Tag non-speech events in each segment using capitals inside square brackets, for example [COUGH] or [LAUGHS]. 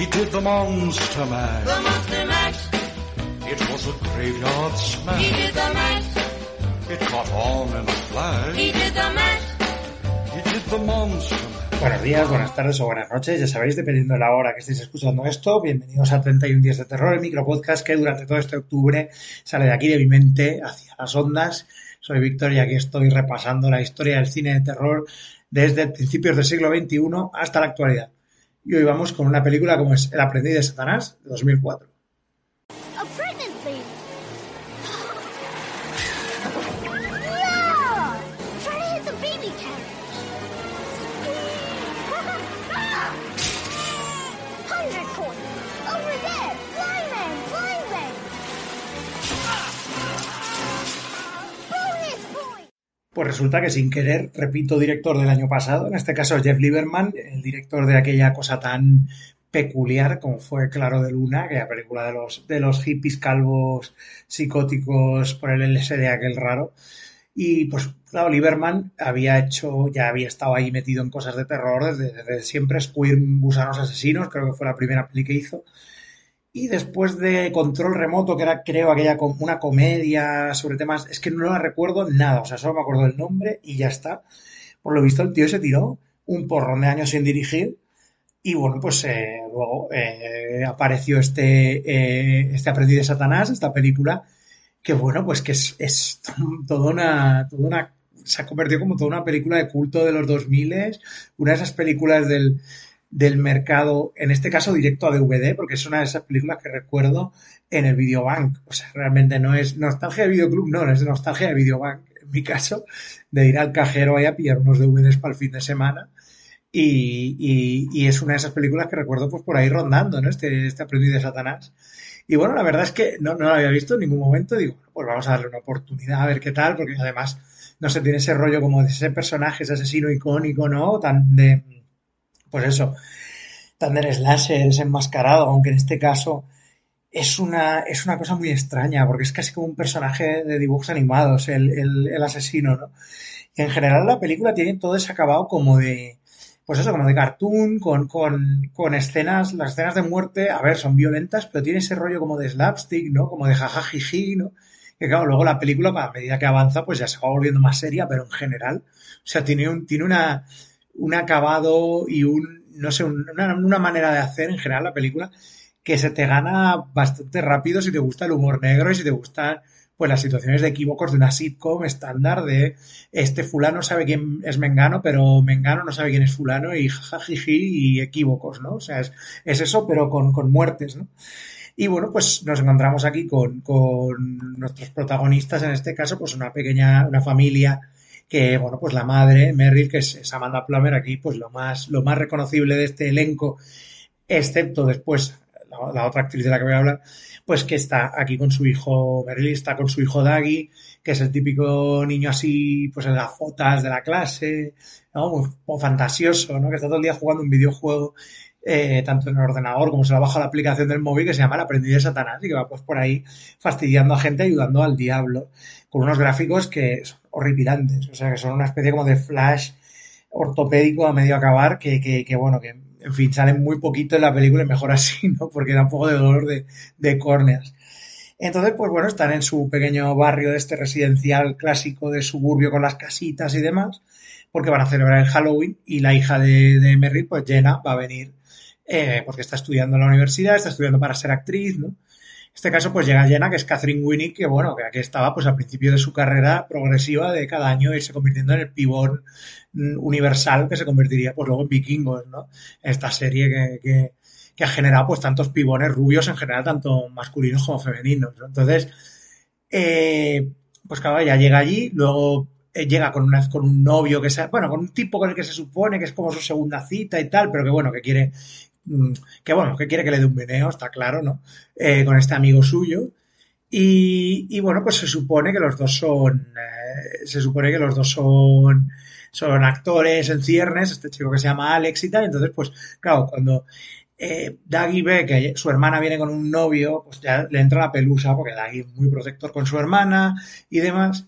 He did the monster mash. the Monster Mash, It was a graveyard he smash. did the mash, It caught on in a flash. he did the mash. He did the monster mash. Buenos días, buenas tardes o buenas noches, ya sabéis, dependiendo de la hora que estéis escuchando esto. Bienvenidos a 31 días de terror, el micropodcast que durante todo este octubre sale de aquí de mi mente hacia las ondas. Soy Víctor y aquí estoy repasando la historia del cine de terror desde principios del siglo XXI hasta la actualidad. Y hoy vamos con una película como es El aprendiz de Satanás, de 2004. Pues resulta que sin querer, repito, director del año pasado, en este caso Jeff Lieberman, el director de aquella cosa tan peculiar como fue Claro de Luna, aquella película de los, de los hippies calvos psicóticos por el LSD aquel raro. Y pues, claro, Lieberman había hecho, ya había estado ahí metido en cosas de terror desde, siempre, Squid Gusanos Asesinos, creo que fue la primera peli que hizo. Y después de Control Remoto, que era, creo, aquella una comedia sobre temas, es que no la recuerdo nada, o sea, solo me acuerdo el nombre y ya está. Por lo visto, el tío se tiró un porrón de años sin dirigir y bueno, pues eh, luego eh, apareció este, eh, este aprendiz de Satanás, esta película, que bueno, pues que es, es toda una, toda una, se ha convertido como toda una película de culto de los 2000, una de esas películas del, del mercado, en este caso directo a DVD, porque es una de esas películas que recuerdo en el Videobank. O sea, realmente no es nostalgia de videoclub, no, es nostalgia de Videobank. En mi caso, de ir al cajero ahí a pillar unos DVDs para el fin de semana. Y, es una de esas películas que recuerdo pues por ahí rondando, ¿no? Este, este aprendiz de Satanás. Y bueno, la verdad es que no, no lo había visto en ningún momento. Digo, pues vamos a darle una oportunidad a ver qué tal, porque además, no sé, tiene ese rollo como de ese personaje, ese asesino icónico, ¿no? Tan de, pues eso, tan del slasher, ese enmascarado, aunque en este caso es una, es una cosa muy extraña, porque es casi como un personaje de dibujos animados, el, el, el asesino, ¿no? Y en general la película tiene todo ese acabado como de, pues eso, como de cartoon, con, con, con escenas, las escenas de muerte, a ver, son violentas, pero tiene ese rollo como de slapstick, ¿no? Como de jajajiji, ¿no? Que claro, luego la película, a medida que avanza, pues ya se va volviendo más seria, pero en general, o sea, tiene un, tiene una, un acabado y un, no sé, un- una, una manera de hacer en general la película que se te gana bastante rápido si te gusta el humor negro y si te gustan pues las situaciones de equívocos de una sitcom estándar de este fulano sabe quién es Mengano, pero Mengano no sabe quién es fulano y jajajiji y equívocos, ¿no? O sea, es, es eso, pero con, con muertes, ¿no? Y bueno, pues nos encontramos aquí con, con nuestros protagonistas, en este caso, pues una pequeña, una familia que, bueno, pues la madre, Merrill, que es, Amanda Plummer, aquí, pues lo más, lo más reconocible de este elenco, excepto después la, otra actriz de la que voy a hablar, pues que está aquí con su hijo, Merrill está con su hijo Daggy, que es el típico niño así, pues en las fotos de la clase, ¿no? Fantasioso, ¿no? Que está todo el día jugando un videojuego, eh, tanto en el ordenador como se la baja la aplicación del móvil que se llama El aprendiz de Satanás y que va pues por ahí fastidiando a gente, ayudando al diablo, con unos gráficos que son horripilantes, o sea, que son una especie como de flash ortopédico a medio acabar que, que, bueno, que en fin, salen muy poquito en la película y mejor [LAUGHS] así, ¿no? Porque da un poco de dolor de, de córneas. Entonces, pues bueno, están en su pequeño barrio de este residencial clásico de suburbio con las casitas y demás, porque van a celebrar el Halloween y la hija de, de Merrill, pues Jenna, va a venir eh, porque está estudiando en la universidad, está estudiando para ser actriz, ¿no? Este caso, pues llega Jenna, que es Catherine Winnick, que bueno, que aquí estaba pues al principio de su carrera progresiva de cada año irse convirtiendo en el pibón mm, universal que se convertiría pues luego en vikingos, ¿no? Esta serie que, ha generado pues tantos pibones rubios en general, tanto masculinos como femeninos, ¿no? Entonces, eh, pues claro, llega allí, luego eh, llega con, una, con un novio que sea, bueno, con un tipo con el que se supone que es como su segunda cita y tal, pero que bueno, que quiere, que bueno, que quiere que le dé un meneo, está claro, ¿no? Eh, con este amigo suyo. Y, y, bueno, pues se supone que los dos son, eh, se supone que los dos son, son actores en ciernes, este chico que se llama Alex y tal, entonces pues claro, cuando eh, ve que su hermana viene con un novio, pues ya le entra la pelusa, porque Daggy es muy protector con su hermana y demás.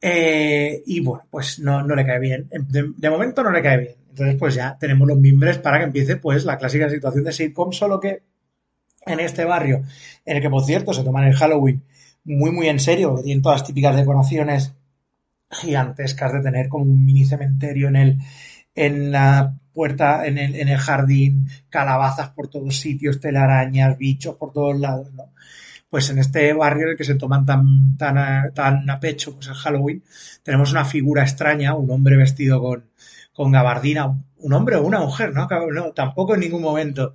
Eh, y bueno, pues no, no le cae bien. De, momento no le cae bien. Entonces, pues ya tenemos los mimbres para que empiece pues la clásica situación de sitcom, solo que en este barrio, en el que por cierto se toman el Halloween muy muy en serio, que tienen todas las típicas decoraciones gigantescas de tener como un mini cementerio en el en la puerta, en el, en el jardín, calabazas por todos sitios, telarañas, bichos por todos lados, ¿no? Pues en este barrio en el que se toman tan, tan, a, tan a pecho pues el Halloween, tenemos una figura extraña, un hombre vestido con, con gabardina, un hombre o una mujer, ¿no? tampoco en ningún momento.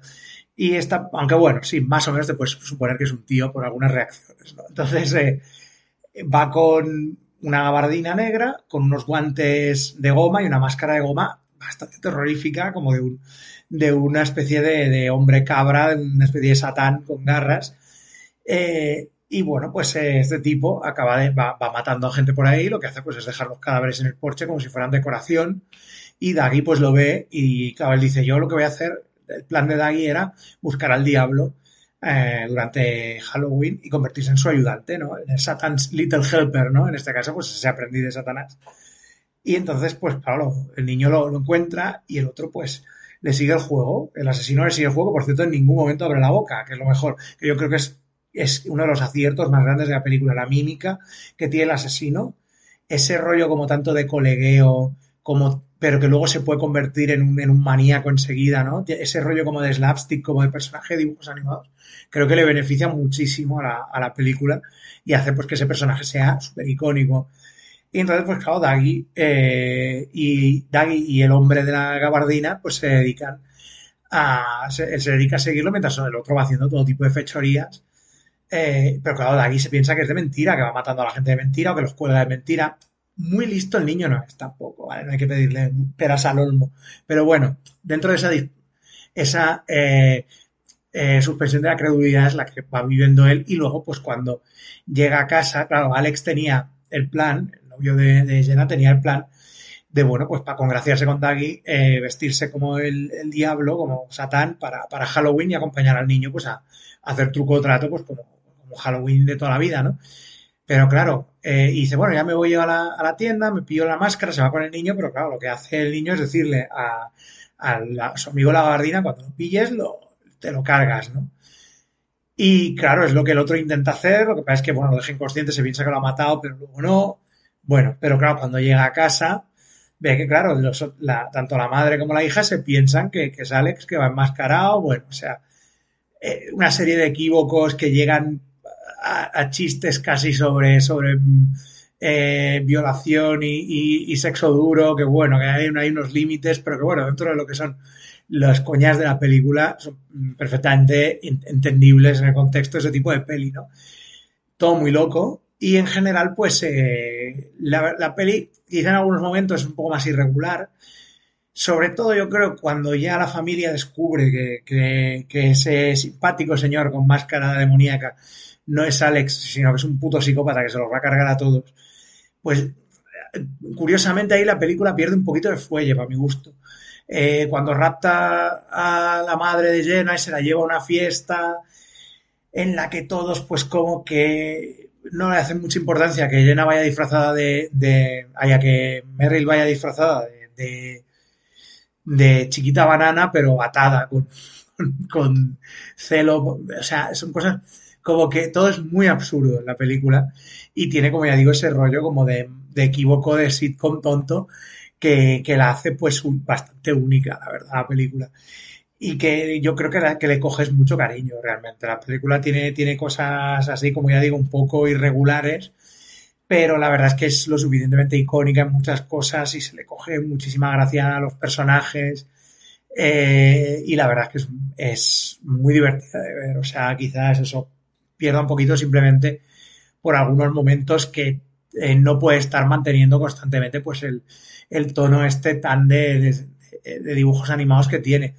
Y está, aunque bueno, sí, más o menos te puedes suponer que es un tío por algunas reacciones, ¿no? Entonces, eh, va con una gabardina negra, con unos guantes de goma y una máscara de goma bastante terrorífica, como de, un, de una especie de, de, hombre cabra, una especie de satán con garras. Eh, y bueno, pues eh, este tipo acaba de, va, va, matando a gente por ahí, lo que hace pues es dejar los cadáveres en el porche como si fueran decoración. Y Daggy pues lo ve y él dice, yo lo que voy a hacer, el plan de Daggy era buscar al diablo eh, durante Halloween y convertirse en su ayudante, ¿no? En Satan's Little Helper, ¿no? En este caso, pues ese aprendiz de Satanás. Y entonces, pues claro, el niño lo, lo, encuentra y el otro, pues, le sigue el juego. El asesino le sigue el juego, por cierto, en ningún momento abre la boca, que es lo mejor. Que yo creo que es, es uno de los aciertos más grandes de la película, la mímica que tiene el asesino. Ese rollo como tanto de colegueo, como, pero que luego se puede convertir en un, en un maníaco enseguida, ¿no? Ese rollo como de slapstick, como de personaje de dibujos animados. Creo que le beneficia muchísimo a la, a la película y hace pues que ese personaje sea súper icónico. Y entonces, pues claro, Daggy, eh, y Daggy y el hombre de la gabardina, pues se dedican a, se, se, dedica a seguirlo mientras el otro va haciendo todo tipo de fechorías. Eh, pero claro, Daggy se piensa que es de mentira, que va matando a la gente de mentira o que los cuelga de mentira. Muy listo el niño no es tampoco, ¿vale? No hay que pedirle peras al olmo. Pero bueno, dentro de esa, esa eh, eh, suspensión de la credulidad es la que va viviendo él y luego, pues cuando llega a casa, claro, Alex tenía el plan, novio de, Jenna tenía el plan de, bueno, pues para congraciarse con Daggy, eh, vestirse como el, el, diablo, como Satán, para, para Halloween y acompañar al niño, pues a, a hacer truco o trato, pues como, como, Halloween de toda la vida, ¿no? Pero claro, eh, y dice, bueno, ya me voy a la, a la, tienda, me pillo la máscara, se va con el niño, pero claro, lo que hace el niño es decirle a, a, su amigo la gabardina, cuando lo pilles, lo, te lo cargas, ¿no? Y claro, es lo que el otro intenta hacer, lo que pasa es que, bueno, lo deja inconsciente, se piensa que lo ha matado, pero luego no. Bueno, pero claro, cuando llega a casa, ve que, claro, los, tanto la madre como la hija se piensan que, que es Alex, que va enmascarado, bueno, o sea, eh, una serie de equívocos que llegan a, chistes casi sobre, sobre eh, violación y, y, sexo duro, que bueno, que hay, hay unos límites, pero que bueno, dentro de lo que son las coñas de la película son perfectamente entendibles en el contexto de ese tipo de peli, ¿no? Todo muy loco, y en general, pues eh, la, la, peli quizá en algunos momentos es un poco más irregular. Sobre todo yo creo cuando ya la familia descubre que, que, ese simpático señor con máscara demoníaca no es Alex, sino que es un puto psicópata que se los va a cargar a todos. Pues curiosamente ahí la película pierde un poquito de fuelle para mi gusto. Eh, cuando rapta a la madre de Jenna y se la lleva a una fiesta en la que todos pues como que no le hacen mucha importancia que Jenna vaya disfrazada de, de haya que Merrill vaya disfrazada de, de, de, chiquita banana, pero atada con, [LAUGHS] con celo. O sea, son cosas como que todo es muy absurdo en la película y tiene, como ya digo, ese rollo como de, de equívoco de sitcom tonto que, que la hace pues bastante única, la verdad, la película y que yo creo que, la, que, le coges mucho cariño realmente. La película tiene, tiene cosas así, como ya digo, un poco irregulares, pero la verdad es que es lo suficientemente icónica en muchas cosas y se le coge muchísima gracia a los personajes. Eh, y la verdad es que es, muy divertida de ver. O sea, quizás eso pierda un poquito simplemente por algunos momentos que eh, no puede estar manteniendo constantemente pues el, el tono este tan de, de, de dibujos animados que tiene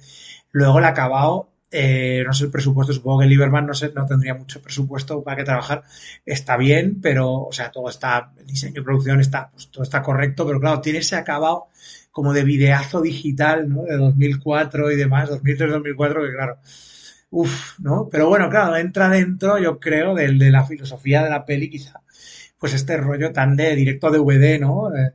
Luego el acabado, eh, no sé el presupuesto, supongo que Lieberman no, sé, no tendría mucho presupuesto para que trabajar. Está bien, pero, o sea, todo está, el diseño y producción está, pues todo está correcto, pero claro, tiene ese acabado como de videazo digital, ¿no? De 2004 y demás, 2003-2004, que claro, uff, ¿no? Pero bueno, claro, entra dentro, yo creo, del, de la filosofía de la peli, quizá, pues este rollo tan de directo DVD, ¿no? Eh,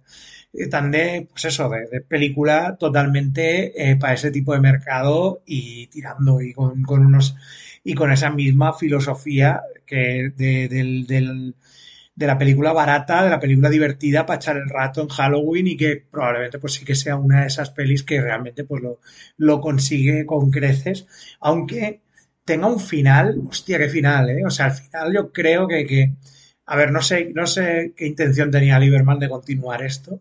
tan de, pues eso, de, película totalmente eh, para ese tipo de mercado y tirando y con, unos, y con esa misma filosofía que de, del, de la película barata, de la película divertida para echar el rato en Halloween y que probablemente pues sí que sea una de esas pelis que realmente pues lo, lo consigue con creces, aunque tenga un final, hostia, qué final, ¿eh? O sea, al final yo creo que, que a ver, no sé, no sé qué intención tenía Lieberman de continuar esto,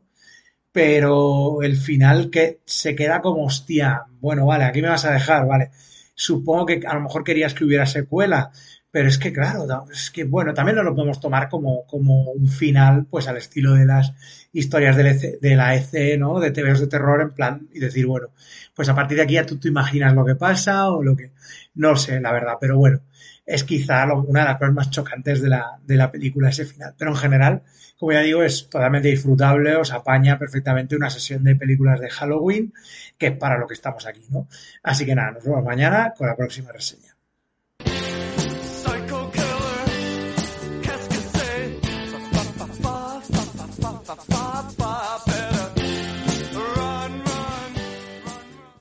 pero el final que se queda como, hostia, bueno, vale, aquí me vas a dejar, vale. Supongo que a lo mejor querías que hubiera secuela, pero es que, claro, es que, bueno, también no lo podemos tomar como, como un final, pues al estilo de las historias EC, de la EC, ¿no? De TVOs de terror, en plan, y decir, bueno, pues a partir de aquí ya tú te imaginas lo que pasa o lo que, no sé, la verdad, pero bueno, es quizá una de las cosas más chocantes de la, de la película ese final. Pero en general, como ya digo, es totalmente disfrutable, os apaña perfectamente una sesión de películas de Halloween, que es para lo que estamos aquí, ¿no? Así que nada, nos vemos mañana con la próxima reseña.